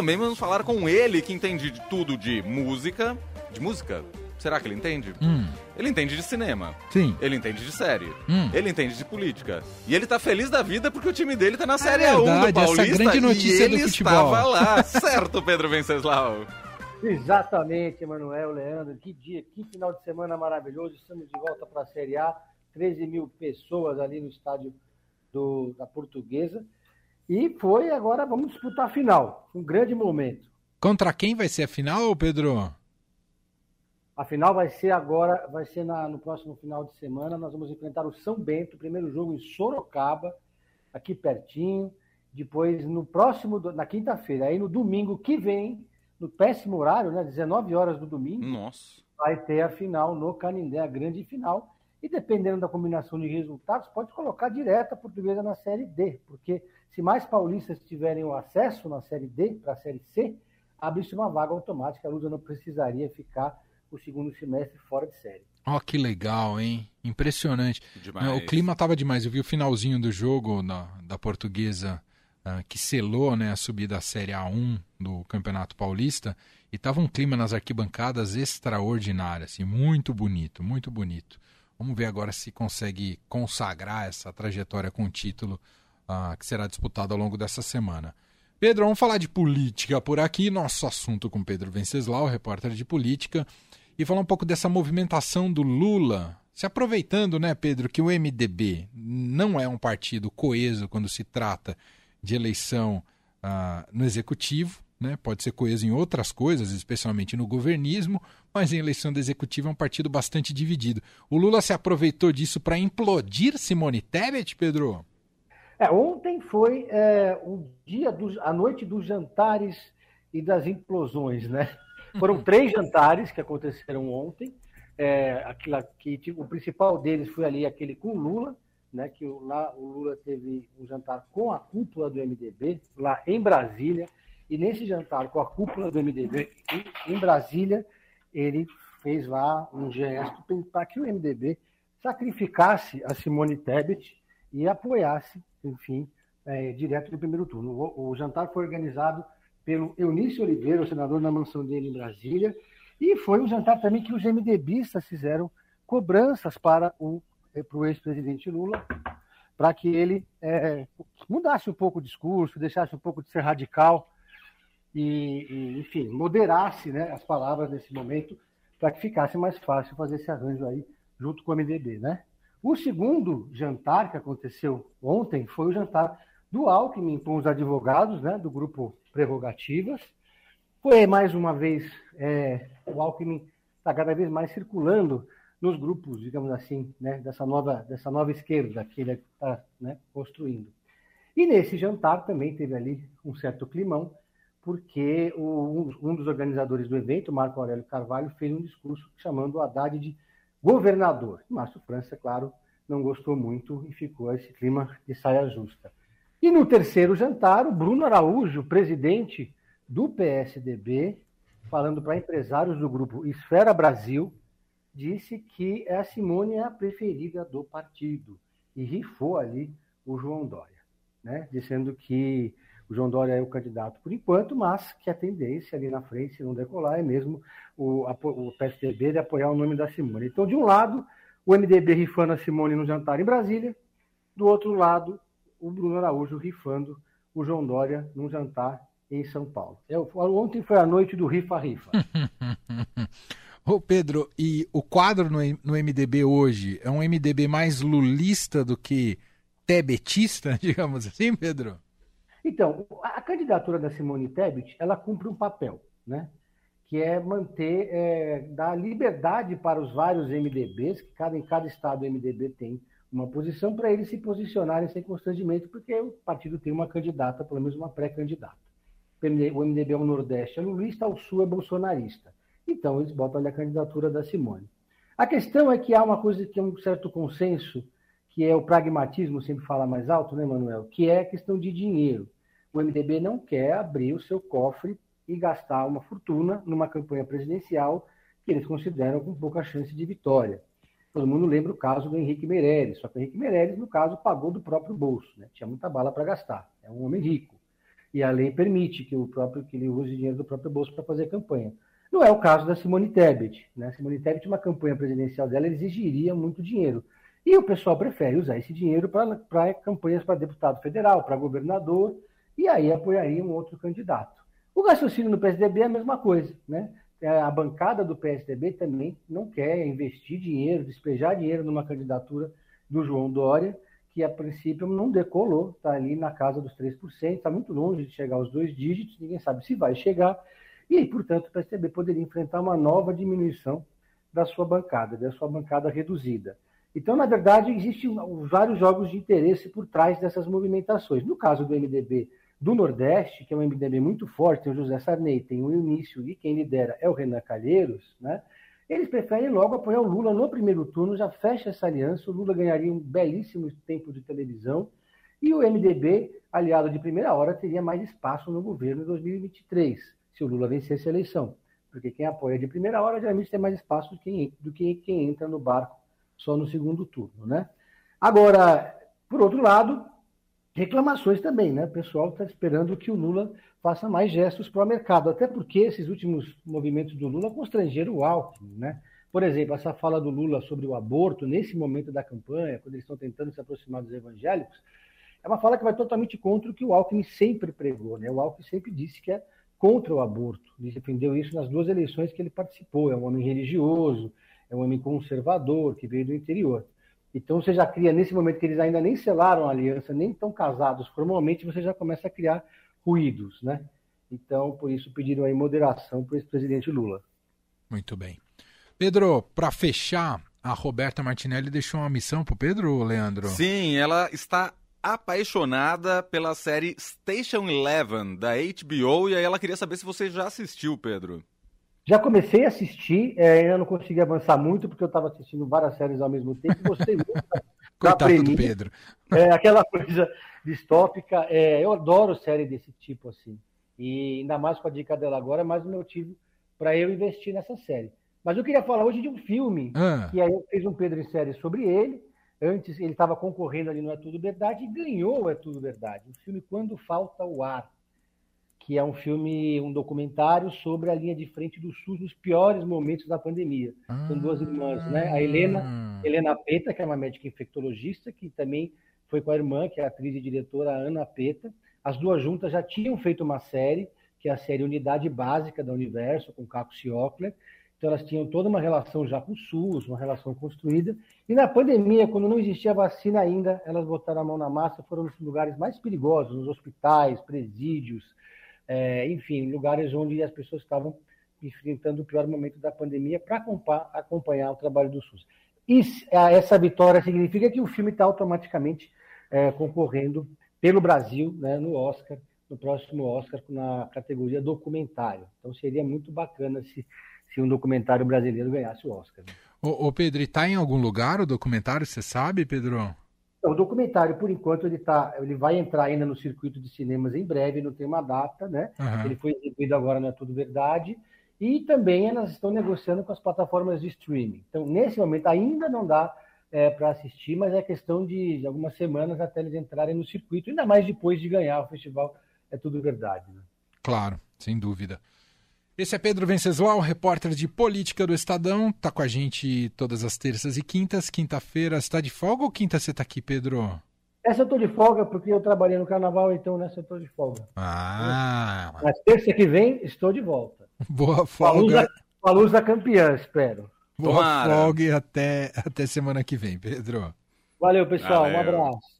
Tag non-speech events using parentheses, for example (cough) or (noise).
também vamos falar com ele, que entende de tudo de música. De música? Será que ele entende? Hum. Ele entende de cinema. Sim. Ele entende de série. Hum. Ele entende de política. E ele tá feliz da vida porque o time dele tá na Série É A1 verdade, do essa Paulista. grande notícia e do ele futebol. estava lá. certo, Pedro Venceslau? Exatamente, Emanuel, Leandro. Que dia, que final de semana maravilhoso. Estamos de volta para a Série A. 13 mil pessoas ali no estádio do, da Portuguesa. E foi, agora vamos disputar a final. Um grande momento. Contra quem vai ser a final, Pedro? A final vai ser agora, vai ser na- no próximo final de semana. Nós vamos enfrentar o São Bento, primeiro jogo em Sorocaba, aqui pertinho. Depois, no próximo, na quinta-feira, aí no domingo que vem, no péssimo horário, né, 19 horas do domingo, Nossa. vai ter a final no Canindé, a grande final. E dependendo da combinação de resultados, pode colocar direto a portuguesa na Série D, porque se mais paulistas tiverem o acesso na Série D para a Série C, abre-se uma vaga automática. A Lusa não precisaria ficar o segundo semestre fora de série. Ó, que legal, hein? Impressionante. Demais. Não, o clima tava demais. Eu vi o finalzinho do jogo na- da portuguesa ah, que selou né, a subida à Série A1 do Campeonato Paulista. E tava um clima nas arquibancadas extraordinário, assim, muito bonito, muito bonito. Vamos ver agora se consegue consagrar essa trajetória com o título ah, que será disputado ao longo dessa semana. Pedro, vamos falar de política por aqui. Nosso assunto com Pedro Venceslau, repórter de política, e falar um pouco dessa movimentação do Lula, se aproveitando, né, Pedro, que o MDB não é um partido coeso quando se trata de eleição ah, no executivo, né? Pode ser coeso em outras coisas, especialmente no governismo, mas em eleição do executivo é um partido bastante dividido. O Lula se aproveitou disso para implodir Simone Tebet, Pedro? É, ontem foi é, o dia dos, a noite dos jantares e das implosões, né? Foram três jantares que aconteceram ontem. É, aquilo que tipo, o principal deles foi ali aquele com Lula, né? Que o, lá o Lula teve um jantar com a cúpula do MDB lá em Brasília. E nesse jantar com a cúpula do MDB em, Brasília, ele fez lá um gesto para que o MDB sacrificasse a Simone Tebet e apoiasse, enfim, é, direto no primeiro turno. O, o, jantar foi organizado pelo Eunício Oliveira, o senador na mansão dele em Brasília, e foi um jantar também que os MDBistas fizeram cobranças para o, é, para o ex-presidente Lula, para que ele é, mudasse um pouco o discurso, deixasse um pouco de ser radical e, e enfim, moderasse né, as palavras nesse momento para que ficasse mais fácil fazer esse arranjo aí junto com o MDB, né? O segundo jantar que aconteceu ontem foi o jantar do Alckmin com os advogados né, do grupo Prerrogativas. Foi mais uma vez, é, o Alckmin está cada vez mais circulando nos grupos, digamos assim, né, dessa, nova, dessa nova esquerda que ele está né, construindo. E nesse jantar também teve ali um certo climão, porque o, um dos organizadores do evento, Marco Aurélio Carvalho, fez um discurso chamando o Haddad de governador. Márcio França, claro, não gostou muito e ficou esse clima de saia justa. E no terceiro jantar, o Bruno Araújo, presidente do PSDB, falando para empresários do grupo Esfera Brasil, disse que a Simone é a preferida do partido e rifou ali o João Dória, né? dizendo que o João Dória é o candidato por enquanto, mas que a tendência ali na frente, se não decolar, é mesmo o, o PSDB de apoiar o nome da Simone. Então, de um lado, o MDB rifando a Simone no jantar em Brasília, do outro lado, o Bruno Araújo rifando o João Dória num jantar em São Paulo. Eu, ontem foi a noite do rifa-rifa. (laughs) Ô Pedro, e o quadro no, no MDB hoje é um MDB mais lulista do que tebetista, (laughs) digamos assim, Pedro? Então, a candidatura da Simone Tebet, ela cumpre um papel, né? que é manter, é, dar liberdade para os vários MDBs, que cada, em cada estado o MDB tem uma posição, para eles se posicionarem sem constrangimento, porque o partido tem uma candidata, pelo menos uma pré-candidata. O MDB é o Nordeste é lulista, o Sul é bolsonarista. Então, eles botam ali a candidatura da Simone. A questão é que há uma coisa que é um certo consenso, que é o pragmatismo, sempre fala mais alto, né, Manuel? Que é questão de dinheiro. O MDB não quer abrir o seu cofre e gastar uma fortuna numa campanha presidencial que eles consideram com pouca chance de vitória. Todo mundo lembra o caso do Henrique Meirelles, só que o Henrique Meirelles, no caso, pagou do próprio bolso, né? tinha muita bala para gastar, é um homem rico. e a lei permite que o próprio que ele use dinheiro do próprio bolso para fazer campanha. Não é o caso da Simone Tebet. Né? Simone Tebet, uma campanha presidencial dela, exigiria muito dinheiro. E o pessoal prefere usar esse dinheiro para campanhas para deputado federal, para governador, e aí apoiaria um outro candidato. O raciocínio no PSDB é a mesma coisa. Né? É, a bancada do PSDB também não quer investir dinheiro, despejar dinheiro numa candidatura do João Dória, que a princípio não decolou, está ali na casa dos 3%, está muito longe de chegar aos dois dígitos, ninguém sabe se vai chegar, e aí, portanto, o PSDB poderia enfrentar uma nova diminuição da sua bancada, da sua bancada reduzida. Então, na verdade, existem vários jogos de interesse por trás dessas movimentações. No caso do MDB do Nordeste, que é um MDB muito forte, tem o José Sarney, tem o Eunício e quem lidera é o Renan Calheiros, né? Eles preferem logo apoiar o Lula no primeiro turno, já fecha essa aliança, o Lula ganharia um belíssimo tempo de televisão e o MDB, aliado de primeira hora, teria mais espaço no governo em 2023, se o Lula vencesse a eleição. Porque quem apoia de primeira hora geralmente tem mais espaço do que, do que quem entra no barco só no segundo turno, né? Agora, por outro lado, reclamações também, né? O pessoal está esperando que o Lula faça mais gestos para o mercado, até porque esses últimos movimentos do Lula constrangeram o Alckmin, né? Por exemplo, essa fala do Lula sobre o aborto, nesse momento da campanha, quando eles estão tentando se aproximar dos evangélicos, é uma fala que vai totalmente contra o que o Alckmin sempre pregou, né? O Alckmin sempre disse que é contra o aborto, ele defendeu isso nas duas eleições que ele participou, é um homem religioso, é um homem conservador, que veio do interior. Então você já cria, nesse momento que eles ainda nem selaram a aliança, nem estão casados formalmente, você já começa a criar ruídos, né? Então, por isso, pediram aí moderação para o ex-presidente Lula. Muito bem. Pedro, para fechar, a Roberta Martinelli deixou uma missão para o Pedro, Leandro? Sim, ela está apaixonada pela série Station Eleven, da HBO, e aí ela queria saber se você já assistiu, Pedro. Já comecei a assistir, é, ainda não consegui avançar muito, porque eu estava assistindo várias séries ao mesmo tempo, gostei muito (laughs) Coitado do Pedro. É, aquela coisa distópica. É, eu adoro série desse tipo, assim. E ainda mais com a dica dela agora, é mais um motivo para eu investir nessa série. Mas eu queria falar hoje de um filme, ah. que aí eu fiz um Pedro em série sobre ele. Antes ele estava concorrendo ali no É Tudo Verdade e ganhou o É Tudo Verdade. O filme Quando Falta o Ar, que é um filme, um documentário sobre a linha de frente do SUS nos piores momentos da pandemia. Ah. São duas irmãs, né? A Helena, ah. Helena Peta, que é uma médica infectologista, que também foi com a irmã, que é a atriz e diretora Ana Peta. As duas juntas já tinham feito uma série, que é a série Unidade Básica da Universo, com Caco Ciocler. Então elas tinham toda uma relação já com o SUS, uma relação construída. E na pandemia, quando não existia vacina ainda, elas botaram a mão na massa, foram nos lugares mais perigosos, nos hospitais, presídios, é, enfim, lugares onde as pessoas estavam enfrentando o pior momento da pandemia para acompanhar o trabalho do SUS. E essa vitória significa que o filme está automaticamente é, concorrendo pelo Brasil né, no Oscar, no próximo Oscar, na categoria documentário. Então seria muito bacana se, se um documentário brasileiro ganhasse o Oscar. Né? Ô, ô Pedro, está em algum lugar o documentário, você sabe, Pedro? O documentário, por enquanto, ele, tá, ele vai entrar ainda no circuito de cinemas em breve, não tem uma data, né? Uhum. Ele foi exibido agora, não é tudo verdade. E também elas estão negociando com as plataformas de streaming. Então, nesse momento, ainda não dá é, para assistir, mas é questão de, de, algumas semanas até eles entrarem no circuito, ainda mais depois de ganhar o festival. É tudo verdade. Né? Claro, sem dúvida. Esse é Pedro Venceslau, repórter de política do Estadão. Está com a gente todas as terças e quintas. Quinta-feira, está de folga ou quinta você está aqui, Pedro? Essa eu estou de folga porque eu trabalhei no carnaval, então nessa eu estou de folga. Ah! Mas terça que vem estou de volta. Boa folga. Com a luz da campeã, espero. Boa Tomara. folga e até, até semana que vem, Pedro. Valeu, pessoal. Valeu. Um abraço.